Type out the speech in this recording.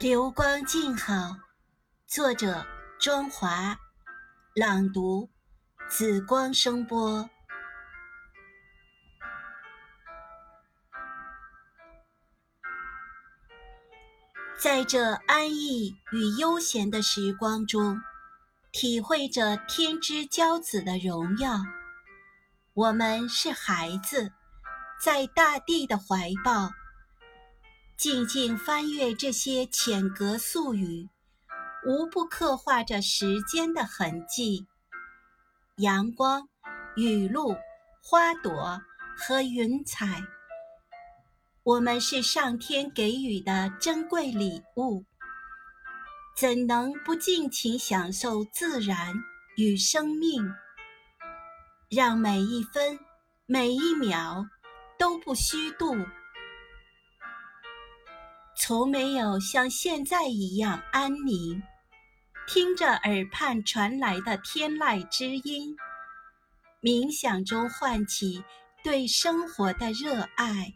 流光静好，作者庄华，朗读紫光声波。在这安逸与悠闲的时光中，体会着天之骄子的荣耀。我们是孩子，在大地的怀抱。静静翻阅这些浅格素语，无不刻画着时间的痕迹。阳光、雨露、花朵和云彩，我们是上天给予的珍贵礼物，怎能不尽情享受自然与生命？让每一分、每一秒都不虚度。从没有像现在一样安宁，听着耳畔传来的天籁之音，冥想中唤起对生活的热爱。